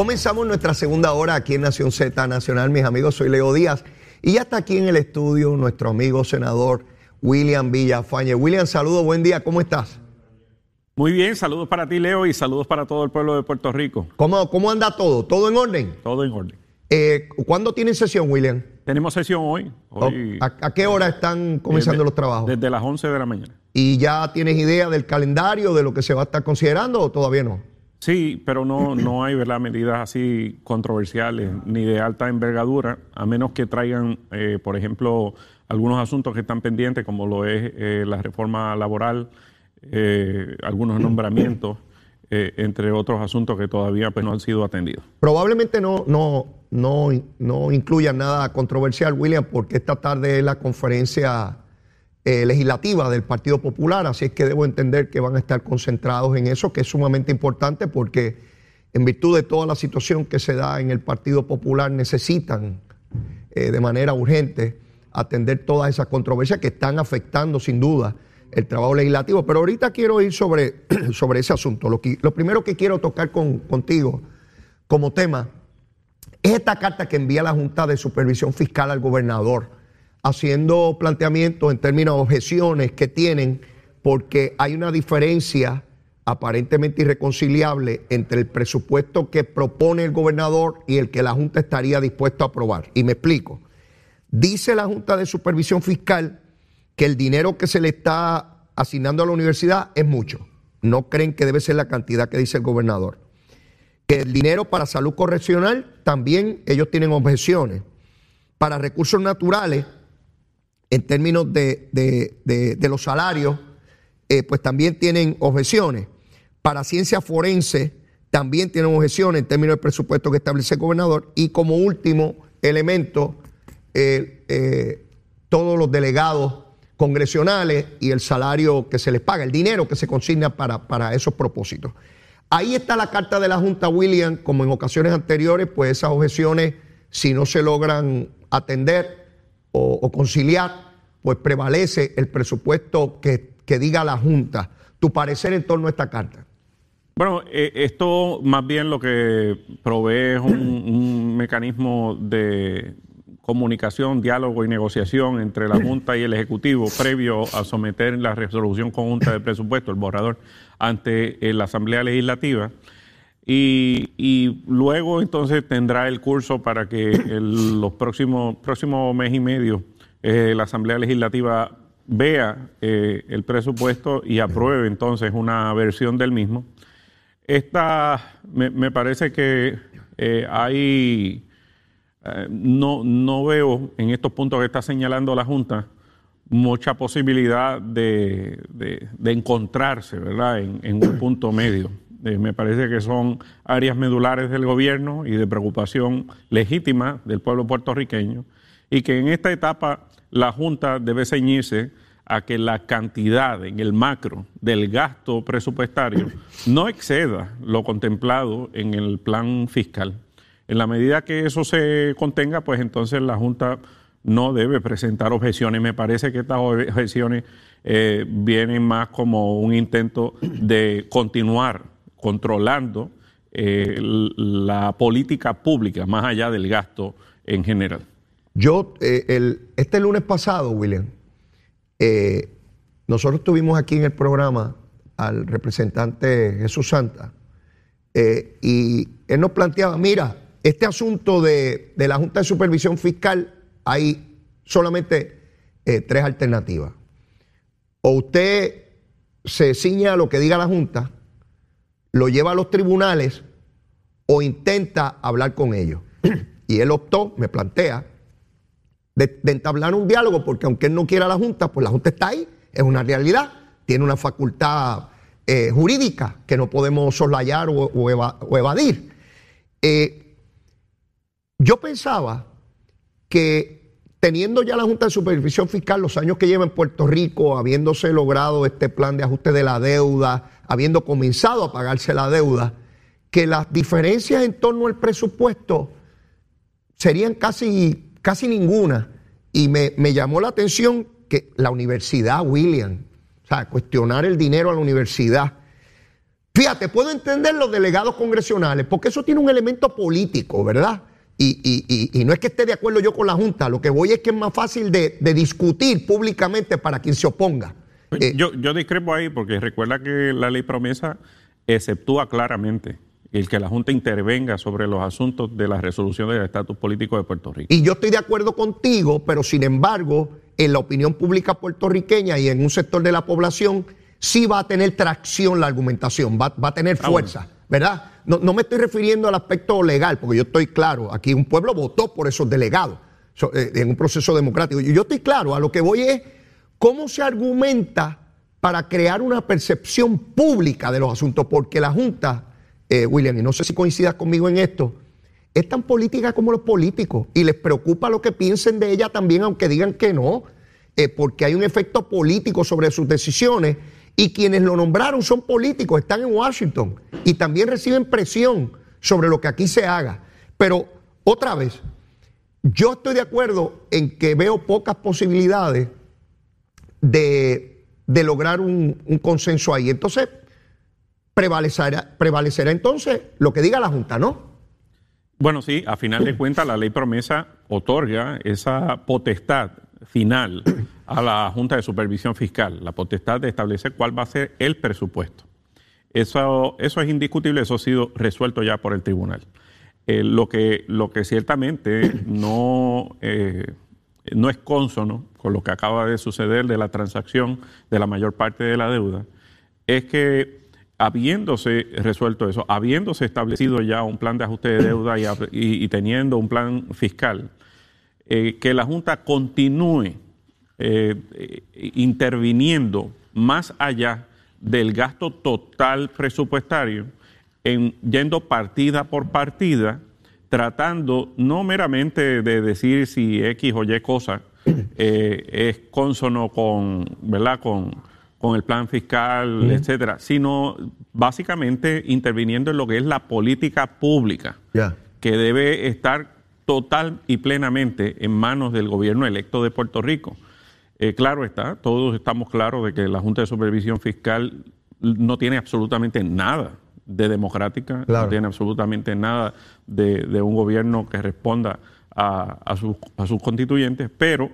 Comenzamos nuestra segunda hora aquí en Nación Z Nacional, mis amigos. Soy Leo Díaz y ya está aquí en el estudio nuestro amigo senador William Villafañe. William, saludos, buen día, ¿cómo estás? Muy bien, saludos para ti, Leo, y saludos para todo el pueblo de Puerto Rico. ¿Cómo, cómo anda todo? ¿Todo en orden? Todo en orden. Eh, ¿Cuándo tienen sesión, William? Tenemos sesión hoy. hoy ¿A, a qué hora están comenzando desde- los trabajos? Desde las 11 de la mañana. ¿Y ya tienes idea del calendario, de lo que se va a estar considerando o todavía no? Sí, pero no, no hay ¿verdad? medidas así controversiales ni de alta envergadura, a menos que traigan, eh, por ejemplo, algunos asuntos que están pendientes, como lo es eh, la reforma laboral, eh, algunos nombramientos, eh, entre otros asuntos que todavía pues, no han sido atendidos. Probablemente no, no, no, no incluya nada controversial, William, porque esta tarde es la conferencia eh, legislativa del Partido Popular, así es que debo entender que van a estar concentrados en eso, que es sumamente importante porque en virtud de toda la situación que se da en el Partido Popular necesitan eh, de manera urgente atender todas esas controversias que están afectando sin duda el trabajo legislativo. Pero ahorita quiero ir sobre, sobre ese asunto. Lo, que- lo primero que quiero tocar con- contigo como tema es esta carta que envía la Junta de Supervisión Fiscal al gobernador, haciendo planteamientos en términos de objeciones que tienen, porque hay una diferencia aparentemente irreconciliable entre el presupuesto que propone el gobernador y el que la Junta estaría dispuesto a aprobar. Y me explico. Dice la Junta de Supervisión Fiscal que el dinero que se le está asignando a la universidad es mucho. No creen que debe ser la cantidad que dice el gobernador que el dinero para salud correccional también ellos tienen objeciones. Para recursos naturales, en términos de, de- los salarios, eh, pues también tienen objeciones. Para ciencia forense, también tienen objeciones en términos del presupuesto que establece el gobernador. Y como último elemento, eh, eh, todos los delegados congresionales y el salario que se les paga, el dinero que se consigna para, para esos propósitos. Ahí está la carta de la Junta William, como en ocasiones anteriores, pues esas objeciones, si no se logran atender o, conciliar, pues prevalece el presupuesto que, que diga la Junta. Tu parecer en torno a esta carta. Bueno, eh, esto más bien lo que provee es un, un mecanismo de comunicación, diálogo y negociación entre la Junta y el Ejecutivo previo a someter la resolución conjunta de presupuesto, el borrador, ante eh, la Asamblea Legislativa. Y, y luego entonces tendrá el curso para que el- los próximos próximo mes y medio eh, la Asamblea Legislativa vea eh, el presupuesto y apruebe entonces una versión del mismo. Esta, me, me parece que eh, hay, no, no veo en estos puntos que está señalando la Junta mucha posibilidad de, de- de encontrarse, ¿verdad?, en, en un punto medio. Eh, me parece que son áreas medulares del gobierno y de preocupación legítima del pueblo puertorriqueño y que en esta etapa la Junta debe ceñirse a que la cantidad en el macro del gasto presupuestario no exceda lo contemplado en el plan fiscal. En la medida que eso se contenga, pues entonces la Junta no debe presentar objeciones. Me parece que estas objeciones eh, vienen más como un intento de continuar controlando eh, la política pública más allá del gasto en general. Yo, eh, este lunes pasado, William, eh, nosotros tuvimos aquí en el programa al representante Jesús Santa y él nos planteaba, mira, este asunto de, de la Junta de Supervisión Fiscal, hay solamente tres alternativas. O usted se ciña a lo que diga la Junta, lo lleva a los tribunales o intenta hablar con ellos. y él optó, me plantea, de, entablar un diálogo, porque aunque él no quiera la Junta, pues la Junta está ahí, es una realidad, tiene una facultad eh, jurídica que no podemos soslayar o, evadir. Eh, yo pensaba que teniendo ya la Junta de Supervisión Fiscal los años que lleva en Puerto Rico, habiéndose logrado este plan de ajuste de la deuda, habiendo comenzado a pagarse la deuda, que las diferencias en torno al presupuesto serían casi, casi ninguna. Y me, llamó la atención que la universidad, William, o sea, cuestionar el dinero a la universidad. Fíjate, puedo entender los delegados congresionales, porque eso tiene un elemento político, ¿verdad? Y, no es que esté de acuerdo yo con la Junta, lo que voy es que es más fácil de, discutir públicamente para quien se oponga. Eh, yo, yo discrepo ahí porque recuerda que la ley promesa exceptúa claramente el que la Junta intervenga sobre los asuntos de la resolución del estatus político de Puerto Rico. Y yo estoy de acuerdo contigo, pero sin embargo, en la opinión pública puertorriqueña y en un sector de la población, sí va a tener tracción la argumentación, va, a tener ah, fuerza, ¿verdad? No, me estoy refiriendo al aspecto legal, porque yo estoy claro, aquí un pueblo votó por esos delegados eh, en un proceso democrático. Y yo estoy claro, a lo que voy es cómo se argumenta para crear una percepción pública de los asuntos, porque la Junta eh, William, y no sé si coincidas conmigo en esto, es tan política como los políticos y les preocupa lo que piensen de ella también, aunque digan que no, eh, porque hay un efecto político sobre sus decisiones y quienes lo nombraron son políticos, están en Washington y también reciben presión sobre lo que aquí se haga. Pero otra vez, yo estoy de acuerdo en que veo pocas posibilidades de, lograr un, consenso ahí. Entonces, prevalecerá, prevalecerá entonces lo que diga la Junta, ¿no? Bueno, sí, a final de cuentas la ley promesa otorga esa potestad final a la Junta de Supervisión Fiscal, la potestad de establecer cuál va a ser el presupuesto. Eso, eso es indiscutible, eso ha sido resuelto ya por el tribunal. Eh, lo, que, lo que ciertamente no, eh, no es consono con lo que acaba de suceder de la transacción de la mayor parte de la deuda es que habiéndose resuelto eso, habiéndose establecido ya un plan de ajuste de deuda y, teniendo un plan fiscal, eh, que la Junta continúe eh, interviniendo más allá del gasto total presupuestario, en, yendo partida por partida, tratando no meramente de decir si X o Y cosa eh, es consono con, ¿verdad? con con el plan fiscal, etcétera, sino básicamente interviniendo en lo que es la política pública, que debe estar total y plenamente en manos del gobierno electo de Puerto Rico. Eh, claro está, todos estamos claros de que la Junta de Supervisión Fiscal no tiene absolutamente nada de democrática, no tiene absolutamente nada de, un gobierno que responda a, sus constituyentes, pero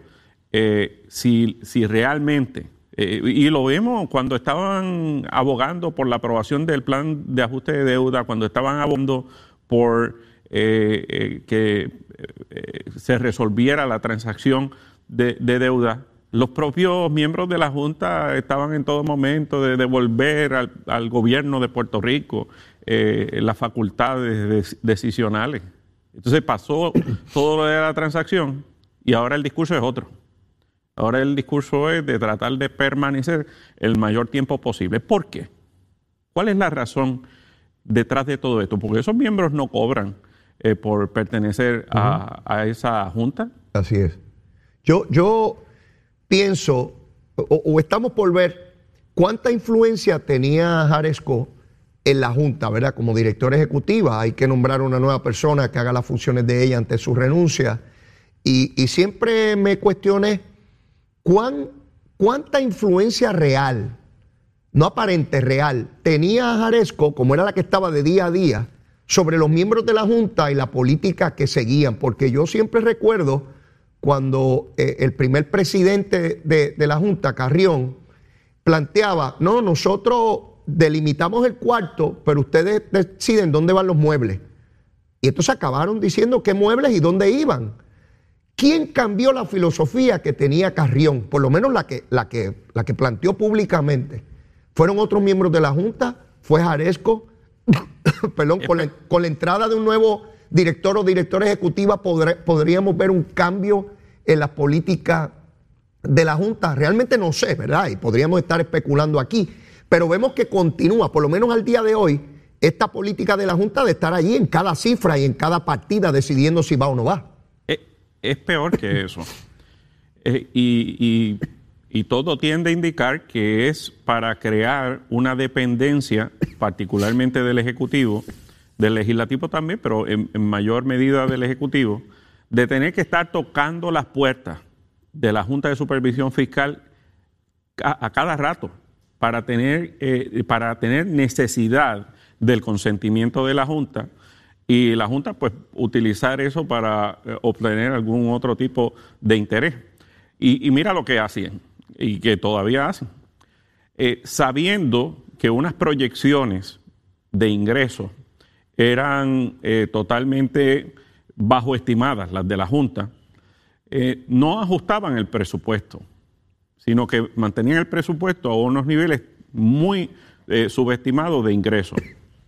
eh, si, si realmente eh, y lo vimos cuando estaban abogando por la aprobación del plan de ajuste de deuda, cuando estaban abogando por eh, eh, que se resolviera la transacción de, deuda. Los propios miembros de la Junta estaban en todo momento de devolver al, gobierno de Puerto Rico las facultades decisionales. Entonces pasó todo lo de la transacción y ahora el discurso es otro. Ahora el discurso es de tratar de permanecer el mayor tiempo posible. ¿Por qué? ¿Cuál es la razón detrás de todo esto? Porque esos miembros no cobran eh, por pertenecer a, esa junta. Así es. Yo, yo pienso, o, estamos por ver cuánta influencia tenía Jaresco en la Junta, ¿verdad? Como directora ejecutiva, hay que nombrar una nueva persona que haga las funciones de ella ante su renuncia. Y, y siempre me cuestioné ¿cuánta influencia real, no aparente, real, tenía Jaresco, como era la que estaba de día a día, sobre los miembros de la Junta y la política que seguían? Porque yo siempre recuerdo cuando eh, el primer presidente de, de la Junta, Carrión, planteaba, no, nosotros delimitamos el cuarto, pero ustedes deciden dónde van los muebles. Y entonces acabaron diciendo qué muebles y dónde iban. ¿Quién cambió la filosofía que tenía Carrión? Por lo menos la que, la que, la que planteó públicamente. ¿Fueron otros miembros de la Junta? ¿Fue Jaresco? Perdón, con la, entrada de un nuevo director o directora ejecutiva podríamos ver un cambio en la política de la Junta? Realmente no sé, ¿verdad? Y podríamos estar especulando aquí, pero vemos que continúa, por lo menos al día de hoy, esta política de la Junta de estar allí en cada cifra y en cada partida decidiendo si va o no va. Es, peor que eso. Eh, y, todo tiende a indicar que es para crear una dependencia, particularmente del Ejecutivo, del Legislativo también, pero en mayor medida del Ejecutivo, de tener que estar tocando las puertas de la Junta de Supervisión Fiscal a, cada rato para tener, eh, para tener necesidad del consentimiento de la Junta y la Junta pues utilizar eso para eh, obtener algún otro tipo de interés. Y, mira lo que hacían y que todavía hacen. Eh, sabiendo que unas proyecciones de ingresos eran totalmente bajo estimadas, las de la Junta, no ajustaban el presupuesto, sino que mantenían el presupuesto a unos niveles muy eh, subestimados de ingresos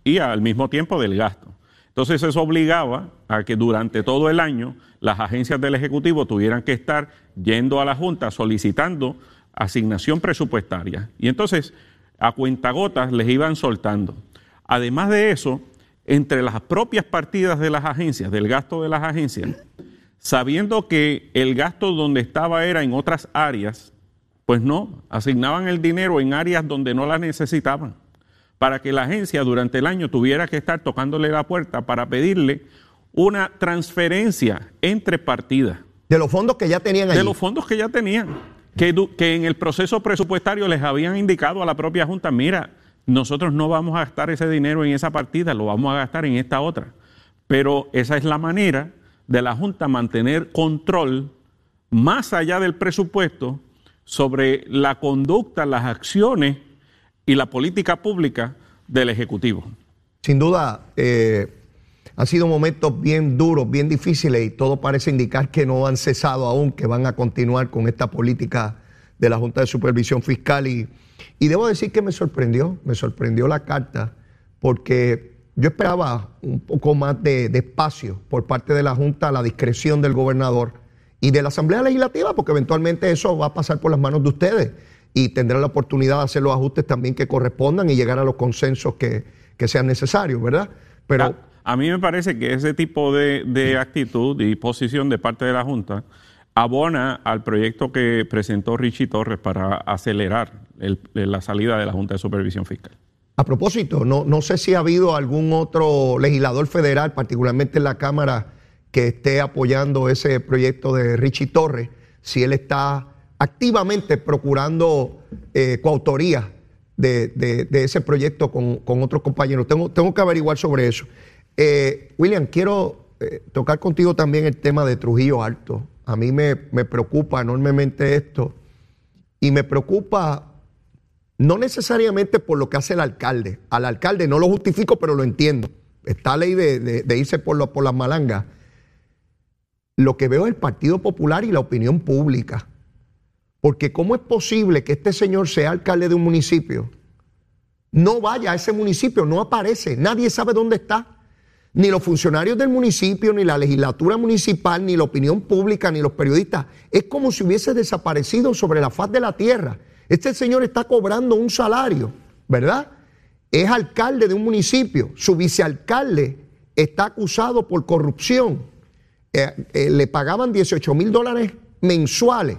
y al mismo tiempo del gasto. Entonces eso obligaba a que durante todo el año las agencias del Ejecutivo tuvieran que estar yendo a la Junta solicitando asignación presupuestaria. Y entonces a cuentagotas les iban soltando. Además de eso, entre las propias partidas de las agencias, del gasto de las agencias, sabiendo que el gasto donde estaba era en otras áreas, pues no, asignaban el dinero en áreas donde no la necesitaban, para que la agencia durante el año tuviera que estar tocándole la puerta para pedirle una transferencia entre partidas. De los fondos que ya tenían ahí. De los fondos que ya tenían. Que, que en el proceso presupuestario les habían indicado a la propia Junta, mira, nosotros no vamos a gastar ese dinero en esa partida, lo vamos a gastar en esta otra. Pero esa es la manera de la Junta mantener control más allá del presupuesto sobre la conducta, las acciones y la política pública del Ejecutivo. Sin duda, eh, han sido momentos bien duros, bien difíciles y todo parece indicar que no han cesado aún, que van a continuar con esta política de la Junta de Supervisión Fiscal. Y, y debo decir que me sorprendió, me sorprendió la carta porque yo esperaba un poco más de, espacio por parte de la Junta a la discreción del gobernador y de la Asamblea Legislativa, porque eventualmente eso va a pasar por las manos de ustedes y tendrán la oportunidad de hacer los ajustes también que correspondan y llegar a los consensos que, sean necesarios, ¿verdad? Pero a, mí me parece que ese tipo de, actitud y posición de parte de la Junta abona al proyecto que presentó Richie Torres para acelerar la salida de la Junta de Supervisión Fiscal. A propósito, no, no sé si ha habido algún otro legislador federal, particularmente en la Cámara, que esté apoyando ese proyecto de Richie Torres, si él está activamente procurando eh, coautoría de, ese proyecto con, otros compañeros. Tengo, tengo, que averiguar sobre eso. Eh, William, quiero eh, tocar contigo también el tema de Trujillo Alto. A mí me, me preocupa enormemente esto y me preocupa no necesariamente por lo que hace el alcalde. Al alcalde no lo justifico, pero lo entiendo. Está ley de, irse por, por las malangas. Lo que veo es el Partido Popular y la opinión pública. Porque ¿cómo es posible que este señor sea alcalde de un municipio? No vaya a ese municipio, no aparece, nadie sabe dónde está. Ni los funcionarios del municipio, ni la legislatura municipal, ni la opinión pública, ni los periodistas. Es como si hubiese desaparecido sobre la faz de la tierra. Este señor está cobrando un salario, ¿verdad? Es alcalde de un municipio, su vicealcalde está acusado por corrupción. Eh, eh, le pagaban 18 mil dólares mensuales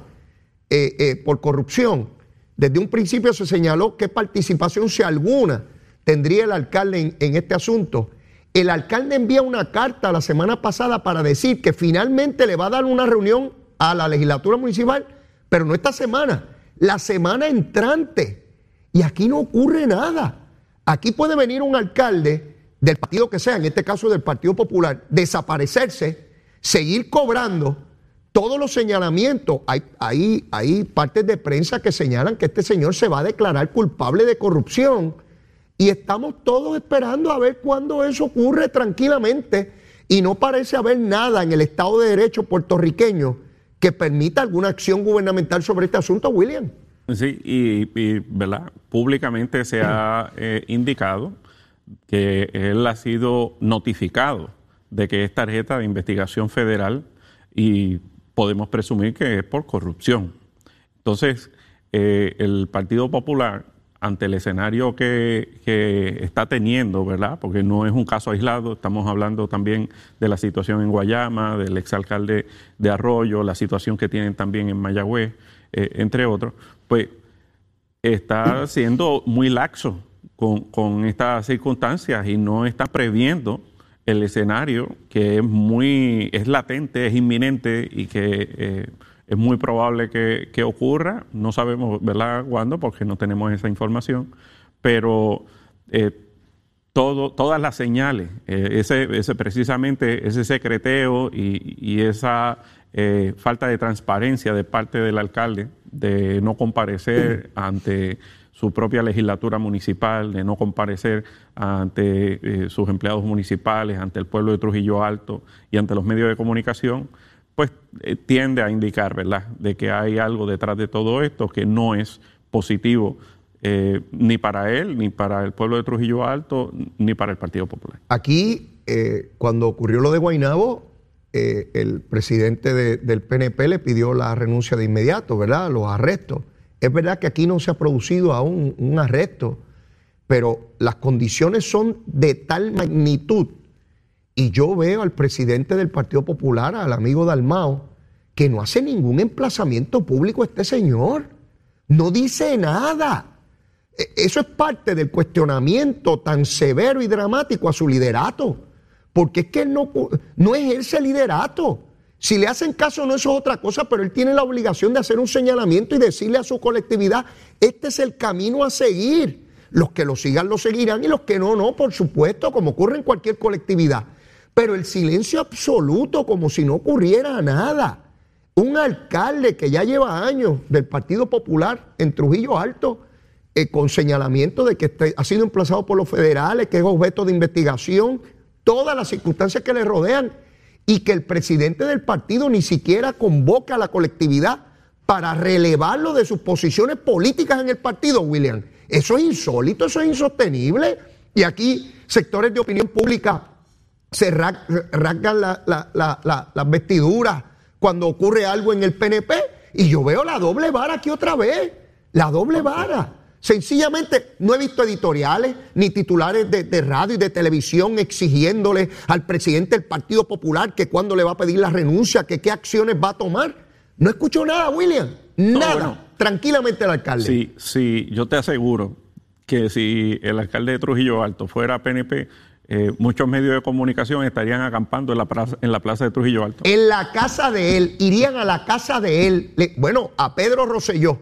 eh, por corrupción. Desde un principio se señaló qué participación, si alguna, tendría el alcalde en este asunto. El alcalde envía una carta la semana pasada para decir que finalmente le va a dar una reunión a la legislatura municipal, pero no esta semana, la semana entrante. Y aquí no ocurre nada. Aquí puede venir un alcalde del partido que sea, en este caso del Partido Popular, desaparecerse, seguir cobrando todos los señalamientos. Hay, hay, hay partes de prensa que señalan que este señor se va a declarar culpable de corrupción. Y estamos todos esperando a ver cuándo eso ocurre tranquilamente. Y no parece haber nada en el Estado de Derecho puertorriqueño que permita alguna acción gubernamental sobre este asunto, William. Sí, y, ¿verdad? públicamente se ha eh, indicado que él ha sido notificado de que es tarjeta de investigación federal y podemos presumir que es por corrupción. Entonces, eh, el Partido Popular, ante el escenario que, está teniendo, ¿verdad? Porque no es un caso aislado, estamos hablando también de la situación en Guayama, del exalcalde de Arroyo, la situación que tienen también en Mayagüez, eh, entre otros, pues está siendo muy laxo con, con estas circunstancias y no está previendo el escenario que es muy, es latente, es inminente y que eh, es muy probable que, ocurra. No sabemos, ¿verdad?, cuándo, porque no tenemos esa información, pero eh, todo, todas las señales, eh, ese, ese, precisamente ese secreteo y, y esa falta de transparencia de parte del alcalde de no comparecer ante su propia legislatura municipal, de no comparecer ante eh, sus empleados municipales, ante el pueblo de Trujillo Alto y ante los medios de comunicación, pues eh, tiende a indicar, ¿verdad?, de que hay algo detrás de todo esto que no es positivo eh, ni para él, ni para el pueblo de Trujillo Alto, ni para el Partido Popular. Aquí, cuando ocurrió lo de Guainabo, el presidente del PNP le pidió la renuncia de inmediato, ¿verdad?, los arrestos. Es verdad que aquí no se ha producido aún un arresto, pero las condiciones son de tal magnitud. Y yo veo al presidente del Partido Popular, al amigo Dalmao, que no hace ningún emplazamiento público a este señor. No dice nada. E, eso es parte del cuestionamiento tan severo y dramático a su liderato. Porque es que él no, no ejerce liderato. Si le hacen caso no eso es otra cosa, pero él tiene la obligación de hacer un señalamiento y decirle a su colectividad, este es el camino a seguir. Los que lo sigan lo seguirán y los que no, no, por supuesto, como ocurre en cualquier colectividad. Pero el silencio absoluto, como si no ocurriera nada. Un alcalde que ya lleva años del Partido Popular en Trujillo Alto, eh, con señalamiento de que ha sido emplazado por los federales, que es objeto de investigación, todas las circunstancias que le rodean y que el presidente del partido ni siquiera convoca a la colectividad para relevarlo de sus posiciones políticas en el partido, William. Eso es insólito, eso es insostenible. Y aquí sectores de opinión pública se rasgan las vestiduras cuando ocurre algo en el PNP. Y yo veo la doble vara aquí otra vez, la doble vara. Sencillamente no he visto editoriales ni titulares de, radio y de televisión exigiéndole al presidente del Partido Popular que cuando le va a pedir la renuncia, que qué acciones va a tomar. No escucho nada, William. Nada. Tranquilamente el alcalde. Sí, sí, yo te aseguro que si el alcalde de Trujillo Alto fuera PNP, eh, muchos medios de comunicación estarían acampando en la, plaza, en la plaza de Trujillo Alto. En la casa de él, irían a la casa de él. bueno, a Pedro Rosselló,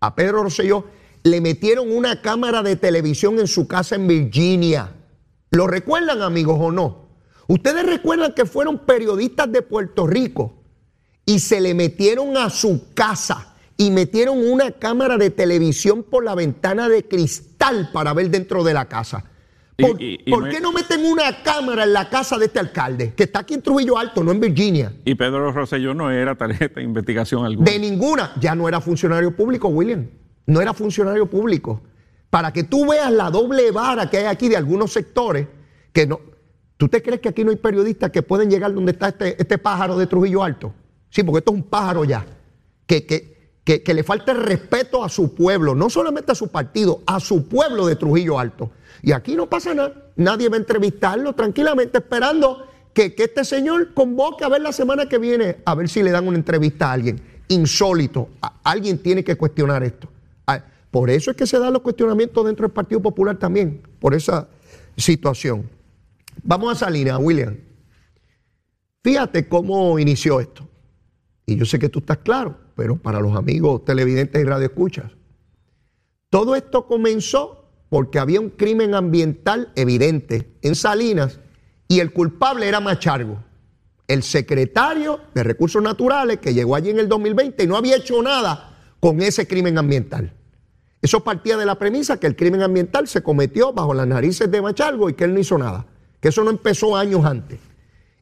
a Pedro Rosselló le metieron una cámara de televisión en su casa en Virginia. ¿Lo recuerdan, amigos, o no? Ustedes recuerdan que fueron periodistas de Puerto Rico y se le metieron a su casa y metieron una cámara de televisión por la ventana de cristal para ver dentro de la casa. ¿Por, qué no meten una cámara en la casa de este alcalde, que está aquí en Trujillo Alto, no en Virginia? Y Pedro Rosselló no era tarjeta de investigación alguna. De ninguna. Ya no era funcionario público, William no era funcionario público. Para que tú veas la doble vara que hay aquí de algunos sectores, que no. ¿Tú te crees que aquí no hay periodistas que pueden llegar donde está este, este pájaro de Trujillo Alto? Sí, porque esto es un pájaro ya. Que, que, que, le falta respeto a su pueblo, no solamente a su partido, a su pueblo de Trujillo Alto. Y aquí no pasa nada. Nadie va a entrevistarlo tranquilamente esperando que, que, este señor convoque a ver la semana que viene, a ver si le dan una entrevista a alguien. Insólito. alguien tiene que cuestionar esto. Por eso es que se dan los cuestionamientos dentro del Partido Popular también, por esa situación. Vamos a Salinas, William. Fíjate cómo inició esto. Y yo sé que tú estás claro, pero para los amigos televidentes y radioescuchas. Todo esto comenzó porque había un crimen ambiental evidente en Salinas y el culpable era Machargo, el secretario de Recursos Naturales que llegó allí en el 2020 y no había hecho nada con ese crimen ambiental. Eso partía de la premisa que el crimen ambiental se cometió bajo las narices de Machalgo y que él no hizo nada, que eso no empezó años antes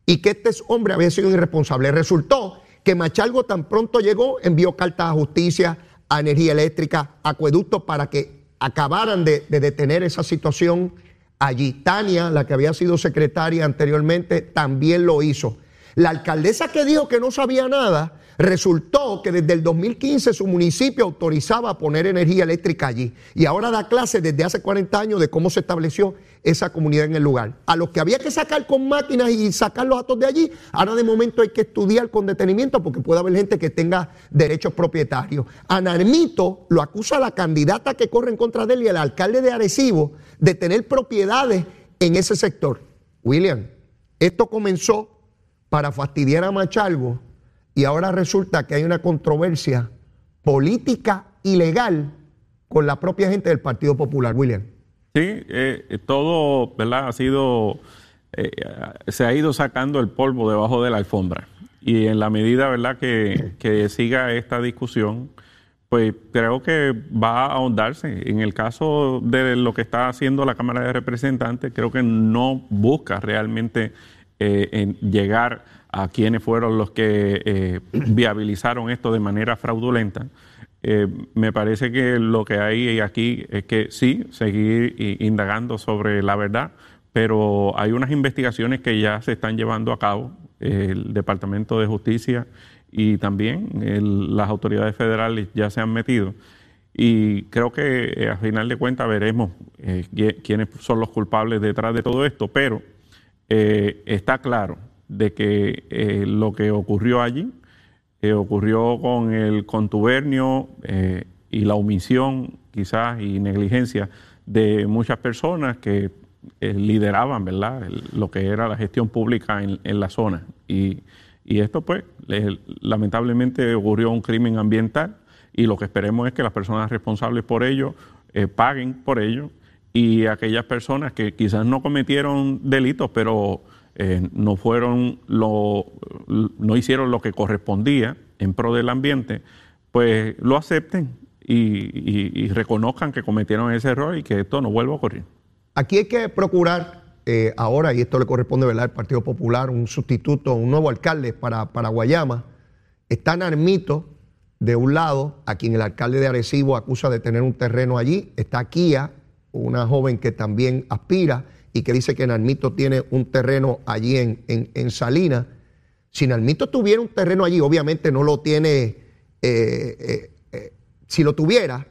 y que este hombre había sido irresponsable. Resultó que Machalgo tan pronto llegó, envió cartas a justicia, a energía eléctrica, a acueductos para que acabaran de, detener esa situación allí. Tania, la que había sido secretaria anteriormente, también lo hizo. La alcaldesa que dijo que no sabía nada, resultó que desde el 2015 su municipio autorizaba poner energía eléctrica allí. Y ahora da clases desde hace 40 años de cómo se estableció esa comunidad en el lugar. A los que había que sacar con máquinas y sacar los datos de allí, ahora de momento hay que estudiar con detenimiento porque puede haber gente que tenga derechos propietarios. A Narmito lo acusa la candidata que corre en contra de él y el alcalde de Arecibo de tener propiedades en ese sector. William, esto comenzó para fastidiar a Machalgo y ahora resulta que hay una controversia política y legal con la propia gente del Partido Popular, William. Sí, eh, todo, ¿verdad? Ha sido, eh, se ha ido sacando el polvo debajo de la alfombra. Y en la medida, ¿verdad?, que, que siga esta discusión, pues creo que va a ahondarse. En el caso de lo que está haciendo la Cámara de Representantes, creo que no busca realmente eh, en llegar a quienes fueron los que eh, viabilizaron esto de manera fraudulenta. Eh, me parece que lo que hay aquí es que sí, seguir indagando sobre la verdad, pero hay unas investigaciones que ya se están llevando a cabo. El Departamento de Justicia y también las autoridades federales ya se han metido. Y creo que a final de cuentas veremos quiénes son los culpables detrás de todo esto, pero eh, está claro de que eh, lo que ocurrió allí eh, ocurrió con el contubernio y la omisión quizás y negligencia de muchas personas que lideraban ¿verdad? lo que era la gestión pública en, la zona. Y, y esto pues lamentablemente ocurrió un crimen ambiental y lo que esperemos es que las personas responsables por ello paguen por ello y aquellas personas que quizás no cometieron delitos, pero eh, no fueron lo, no hicieron lo que correspondía en pro del ambiente, pues lo acepten y, reconozcan que cometieron ese error y que esto no vuelva a ocurrir. Aquí hay que procurar eh, ahora, y esto le corresponde ¿verdad? al Partido Popular, un sustituto, un nuevo alcalde para, para Guayama. Está Narmito de un lado, a quien el alcalde de Arecibo acusa de tener un terreno allí. Está Kia, una joven que también aspira y que dice que Nalmito tiene un terreno allí en, en, Salinas. Si Nalmito tuviera un terreno allí, obviamente no lo tiene, eh, eh, eh, si lo tuviera,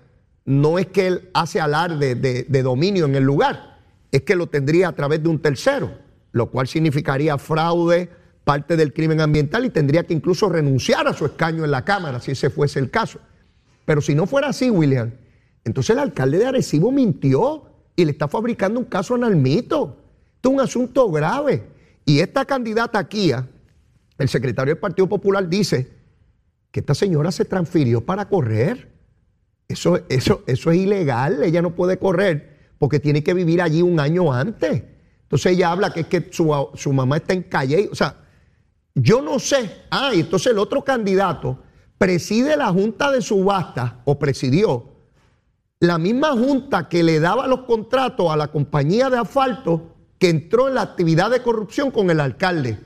no es que él hace alarde de, de dominio en el lugar, es que lo tendría a través de un tercero, lo cual significaría fraude, parte del crimen ambiental y tendría que incluso renunciar a su escaño en la Cámara si ese fuese el caso. Pero si no fuera así, William, entonces el alcalde de Arecibo mintió y le está fabricando un caso a Nalmito. Esto es un asunto grave. Y esta candidata aquí, el secretario del Partido Popular dice que esta señora se transfirió para correr. Eso, eso, eso es ilegal, ella no puede correr porque tiene que vivir allí un año antes. Entonces ella habla que es que su, su mamá está en calle. O sea, yo no sé. Ah, y entonces el otro candidato preside la junta de subasta o presidió la misma junta que le daba los contratos a la compañía de asfalto que entró en la actividad de corrupción con el alcalde.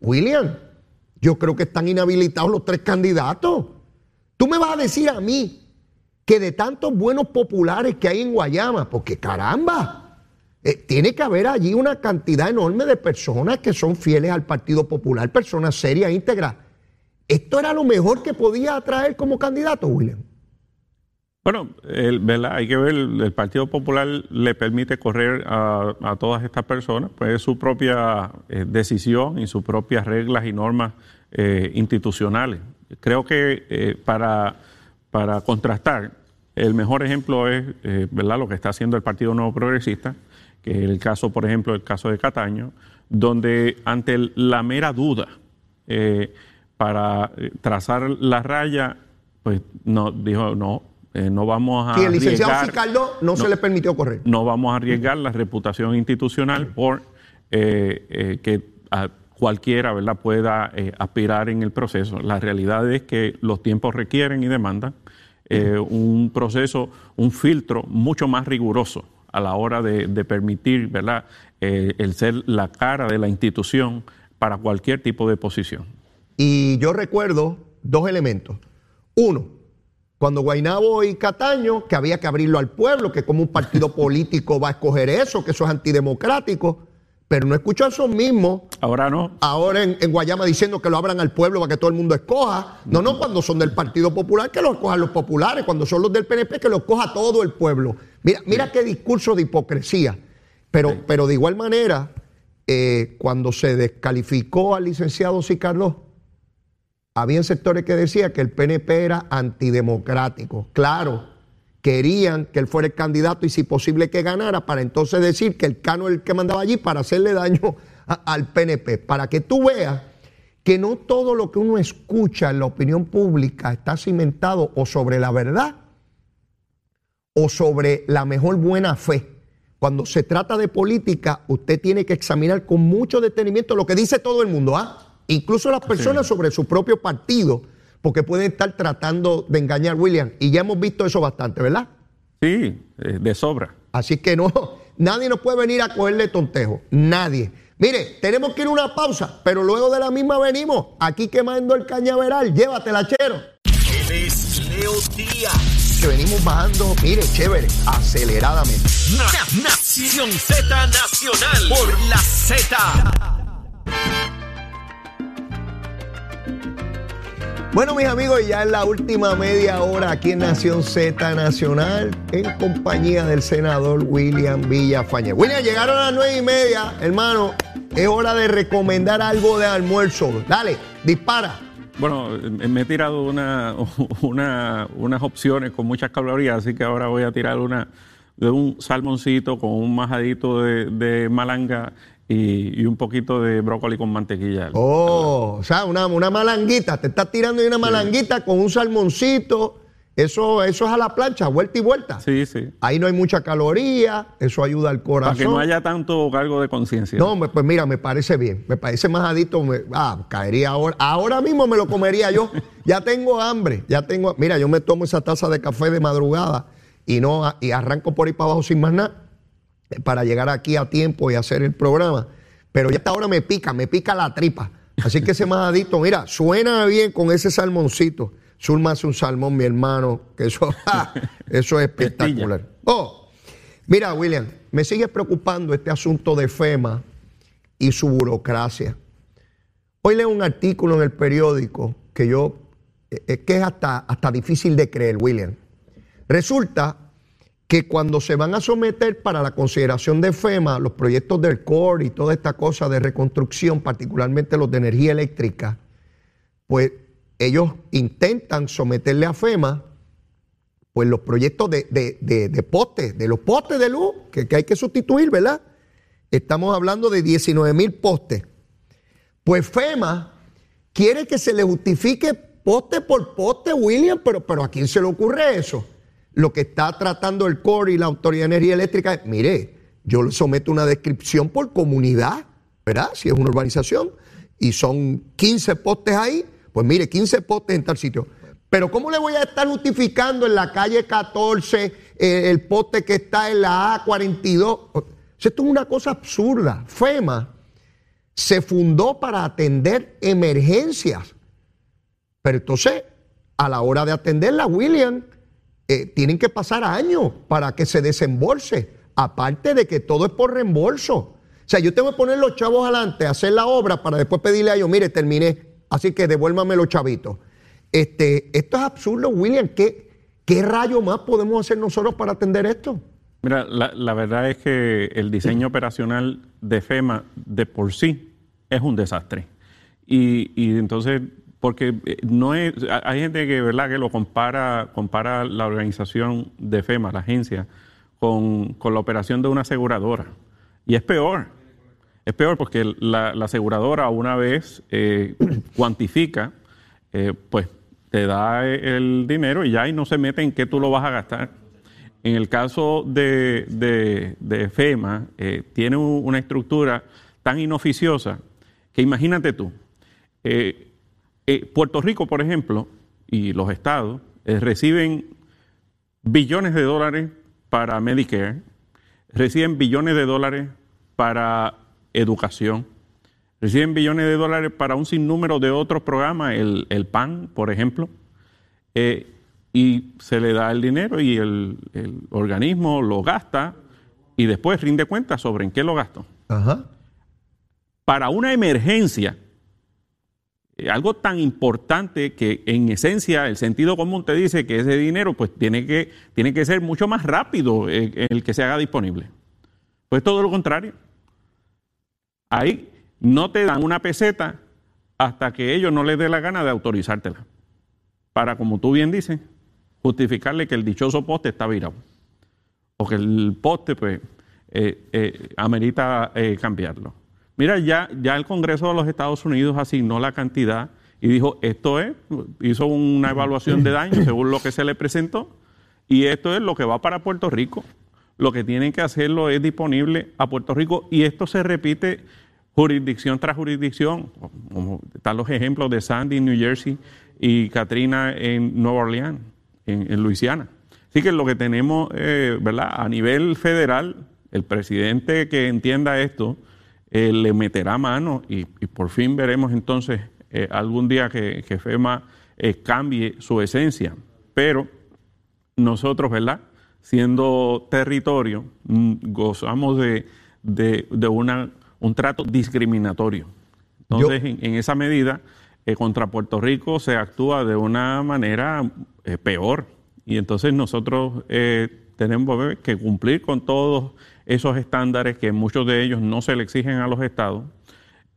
William, yo creo que están inhabilitados los tres candidatos. Tú me vas a decir a mí que de tantos buenos populares que hay en Guayama, porque caramba, eh, tiene que haber allí una cantidad enorme de personas que son fieles al Partido Popular, personas serias, íntegras. ¿Esto era lo mejor que podía atraer como candidato, William? Bueno, el, ¿verdad? hay que ver, el Partido Popular le permite correr a, todas estas personas, pues es su propia eh, decisión y sus propias reglas y normas eh, institucionales. Creo que eh, para, contrastar, el mejor ejemplo es ¿verdad? lo que está haciendo el Partido Nuevo Progresista, que es el caso, por ejemplo, el caso de Cataño, donde ante la mera duda para trazar la raya, pues no, dijo, no, eh, no vamos a. Que el licenciado no, se le permitió correr. No vamos a arriesgar la reputación institucional por eh, eh, que cualquiera ¿verdad? pueda aspirar en el proceso. La realidad es que los tiempos requieren y demandan un proceso, un filtro mucho más riguroso a la hora de, de permitir ¿verdad? el ser la cara de la institución para cualquier tipo de posición. Y yo recuerdo dos elementos. Uno, Cuando Guainabo y Cataño, que había que abrirlo al pueblo, que como un partido político va a escoger eso, que eso es antidemocrático. Pero no escucho a esos mismos. Ahora no. Ahora en, en, Guayama diciendo que lo abran al pueblo para que todo el mundo escoja. No, no, cuando son del Partido Popular, que lo escojan los populares. Cuando son los del PNP, que lo escoja todo el pueblo. Mira, mira qué discurso de hipocresía. Pero, pero de igual manera, eh, cuando se descalificó al licenciado Sicardo, había sectores que decían que el PNP era antidemocrático. Claro, querían que él fuera el candidato y si posible que ganara para entonces decir que el Cano es el que mandaba allí para hacerle daño al PNP. Para que tú veas que no todo lo que uno escucha en la opinión pública está cimentado o sobre la verdad o sobre la mejor buena fe. Cuando se trata de política, usted tiene que examinar con mucho detenimiento lo que dice todo el mundo, ¿ah? Incluso las personas sobre su propio partido, porque pueden estar tratando de engañar a William. Y ya hemos visto eso bastante, ¿verdad? Sí, eh, de sobra. Así que no, nadie nos puede venir a cogerle tontejo. Nadie. Mire, tenemos que ir a una pausa, pero luego de la misma venimos aquí quemando el cañaveral. Llévatela, chero. Leo Díaz. Que venimos bajando, mire, chévere, aceleradamente. Na- Nación Z Nacional por la Z. Bueno, mis amigos, ya en la última media hora aquí en Nación Z Nacional, en compañía del senador William Villafañe. William, llegaron a las nueve y media, hermano. Es hora de recomendar algo de almuerzo. Dale, dispara. Bueno, eh, me he tirado una, una- unas opciones con muchas calorías, así que ahora voy a tirar una de un salmoncito con un majadito de malanga y, y un poquito de brócoli con mantequilla. Oh, o sea, una, una malanguita. Te estás tirando de una malanguita con un salmoncito. Eso, eso es a la plancha, vuelta y vuelta. Sí, sí. Ahí no hay mucha caloría, eso ayuda al corazón. Para que no haya tanto cargo de conciencia. No, pues mira, me parece bien. Me parece majadito. me- ah, caería ahora. Ahora mismo me lo comería yo. Ya tengo hambre. Ya tengo. Mira, yo me tomo esa taza de café de madrugada y no y arranco por ahí para abajo sin más nada para llegar aquí a tiempo y hacer el programa. Pero ya hasta ahora me pica, me pica la tripa. Así que ese majadito, mira, suena bien con ese salmoncito. Zulma hace un salmón, mi hermano, que eso, eso es espectacular. Oh, mira, William, me sigue preocupando este asunto de FEMA y su burocracia. Hoy leo un artículo en el periódico que yo, eh, es que es hasta, hasta difícil de creer, William. Resulta que cuando se van a someter para la consideración de FEMA los proyectos del CORE y toda esta cosa de reconstrucción, particularmente los de energía eléctrica, pues ellos intentan someterle a FEMA pues los proyectos de, de, de- de postes, de los postes de luz que, que hay que sustituir, ¿verdad? Estamos hablando de 19 mil postes. Pues FEMA quiere que se le justifique poste por poste, William, pero, pero ¿a quién se le ocurre eso? Lo que está tratando el CORE y la Autoridad de Energía Eléctrica es, mire, yo le someto una descripción por comunidad, ¿verdad? Si es una urbanización y son 15 postes ahí, pues mire, 15 postes en tal sitio. Pero ¿cómo le voy a estar justificando en la calle 14 eh, el poste que está en la A42? O sea, Esto es una cosa absurda. FEMA se fundó para atender emergencias. Pero entonces, a la hora de atenderla, William, eh, tienen que pasar años para que se desembolse. Aparte de que todo es por reembolso. O sea, yo tengo que poner los chavos adelante, hacer la obra para después pedirle a ellos, mire, terminé, así que devuélvame los chavitos. Este, esto es absurdo, William. ¿Qué, ¿Qué rayo más podemos hacer nosotros para atender esto? Mira, la, la verdad es que el diseño operacional de FEMA de por sí es un desastre. Y, y entonces, porque eh, no es, hay gente que, ¿verdad? que lo compara, compara la organización de FEMA, la agencia, con, con la operación de una aseguradora. Y es peor. Es peor porque la, aseguradora una vez eh, cuantifica, eh, pues te da el dinero y ya y no se mete en qué tú lo vas a gastar. En el caso de, de- de FEMA, eh, tiene un- una estructura tan inoficiosa que imagínate tú, eh, eh, Puerto Rico, por ejemplo, y los estados eh, reciben billones de dólares para Medicare, reciben billones de dólares para educación, reciben billones de dólares para un sinnúmero de otros programas, el, el PAN, por ejemplo. Eh, y se le da el dinero y el, organismo lo gasta y después rinde cuenta sobre en qué lo gastó. Para una emergencia, algo tan importante que en esencia el sentido común te dice que ese dinero pues tiene que, tiene que ser mucho más rápido eh, el que se haga disponible. Pues todo lo contrario. Ahí no te dan una peseta hasta que ellos no les dé la gana de autorizártela. Para, como tú bien dices, justificarle que el dichoso poste está virado. O que el poste, pues, eh, eh, amerita eh, cambiarlo. Mira, ya, ya el Congreso de los Estados Unidos asignó la cantidad y dijo, esto es, hizo una evaluación de daño según lo que se le presentó, y esto es lo que va para Puerto Rico. Lo que tienen que hacerlo es disponible a Puerto Rico y esto se repite jurisdicción tras jurisdicción, como están los ejemplos de Sandy en New Jersey y Katrina en Nueva Orleans, en, Luisiana. Así que lo que tenemos, eh, ¿verdad? A nivel federal, el presidente que entienda esto eh, le meterá mano y, por fin veremos entonces eh, algún día que, FEMA cambie su esencia. Pero nosotros, ¿verdad? Siendo territorio, mm, gozamos de, de una un trato discriminatorio. Entonces, en, esa medida, eh, contra Puerto Rico se actúa de una manera eh, peor. Y entonces nosotros eh, tenemos que cumplir con todos esos estándares que muchos de ellos no se le exigen a los estados.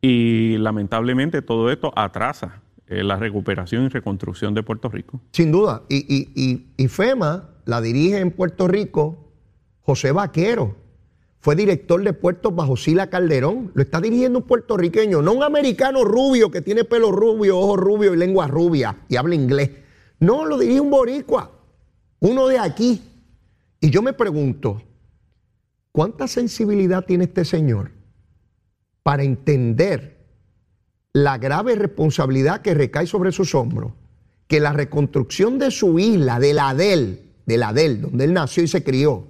Y lamentablemente todo esto atrasa la recuperación y reconstrucción de Puerto Rico. Sin duda. Y, y FEMA la dirige en Puerto Rico José Vaquero fue director de puertos bajo Sila Calderón. Lo está dirigiendo un puertorriqueño, no un americano rubio que tiene pelo rubio, ojos rubios y lengua rubia y habla inglés. No, lo dirige un boricua, uno de aquí. Y yo me pregunto, ¿cuánta sensibilidad tiene este señor para entender la grave responsabilidad que recae sobre sus hombros? Que la reconstrucción de su isla, de la DEL, de la DEL, donde él nació y se crió,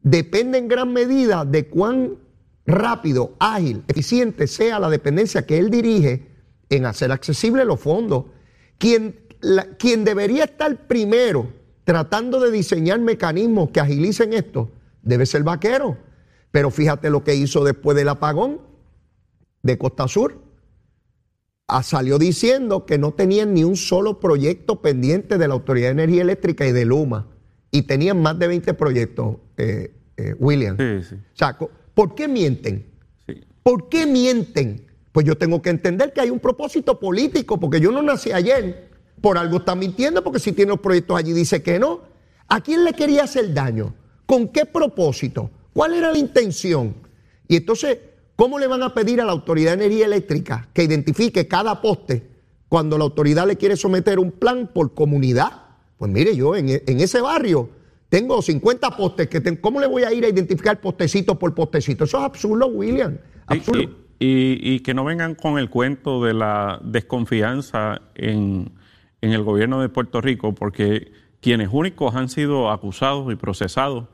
depende en gran medida de cuán rápido, ágil, eficiente sea la dependencia que él dirige en hacer accesibles los fondos. Quien, quien debería estar primero tratando de diseñar mecanismos que agilicen esto debe ser vaquero. Pero fíjate lo que hizo después del apagón de Costa Sur. Ah, salió diciendo que no tenían ni un solo proyecto pendiente de la Autoridad de Energía Eléctrica y de Luma. Y tenían más de 20 proyectos. Eh, eh, William. Sí, ¿por qué mienten? ¿Por qué mienten? Pues yo tengo que entender que hay un propósito político, porque yo no nací ayer. Por algo está mintiendo, porque si tiene los proyectos allí dice que no. ¿A quién le quería hacer daño? ¿Con qué propósito? ¿Cuál era la intención? Y entonces, ¿cómo le van a pedir a la Autoridad de Energía Eléctrica que identifique cada poste cuando la autoridad le quiere someter un plan por comunidad? Pues mire, yo en, en ese barrio tengo 50 postes, que ¿cómo le voy a ir a identificar postecito por postecito? Eso es absurdo, William. Absurdo. Y, que no vengan con el cuento de la desconfianza en, el gobierno de Puerto Rico, porque quienes únicos han sido acusados y procesados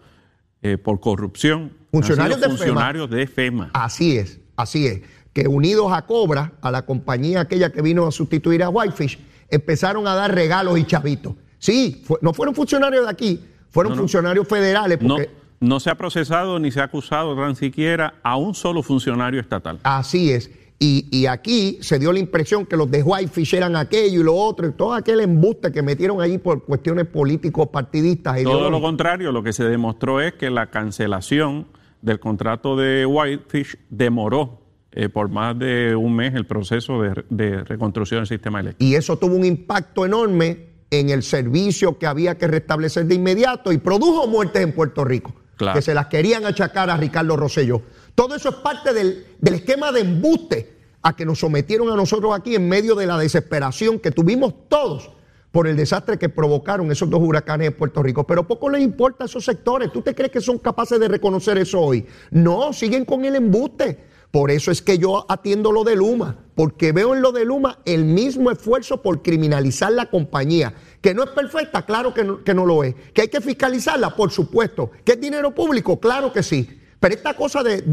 eh, por corrupción funcionarios, de, funcionarios FEMA. de FEMA. Así es, así es. Que unidos a Cobra, a la compañía aquella que vino a sustituir a Whitefish, empezaron a dar regalos y chavitos. Sí, no fueron funcionarios de aquí, fueron funcionarios federales. Porque, no, se ha procesado ni se ha acusado tan siquiera a un solo funcionario estatal. Así es. Y, aquí se dio la impresión que los de Whitefish eran aquello y lo otro, y todo aquel embuste que metieron allí por cuestiones políticos partidistas. Todo lo contrario, lo que se demostró es que la cancelación del contrato de Whitefish demoró eh, por más de un mes el proceso de, de reconstrucción del sistema eléctrico. Y eso tuvo un impacto enorme en el servicio que había que restablecer de inmediato y produjo muertes en Puerto Rico, que se las querían achacar a Ricardo Rosselló. Todo eso es parte del, esquema de embuste a que nos sometieron a nosotros aquí en medio de la desesperación que tuvimos todos por el desastre que provocaron esos dos huracanes en Puerto Rico. Pero poco les importa a esos sectores. ¿Tú te crees que son capaces de reconocer eso hoy? No, siguen con el embuste. Por eso es que yo atiendo lo de Luma, porque veo en lo de Luma el mismo esfuerzo por criminalizar la compañía. Que no es perfecta, claro que no, lo es. Que hay que fiscalizarla, por supuesto. Que es dinero público, claro que sí. Pero esta cosa de, eh,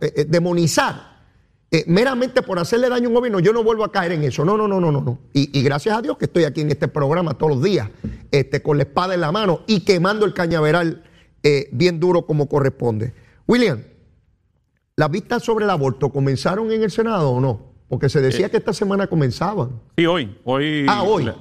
eh, demonizar eh, meramente por hacerle daño a un gobierno, yo no vuelvo a caer en eso. No, no, no, no, no. no. Y, gracias a Dios que estoy aquí en este programa todos los días, este, con la espada en la mano y quemando el cañaveral bien duro como corresponde. William, ¿las vistas sobre el aborto comenzaron en el Senado o no? Porque se decía que esta semana comenzaban. Sí, hoy. hoy Ah, hoy. la-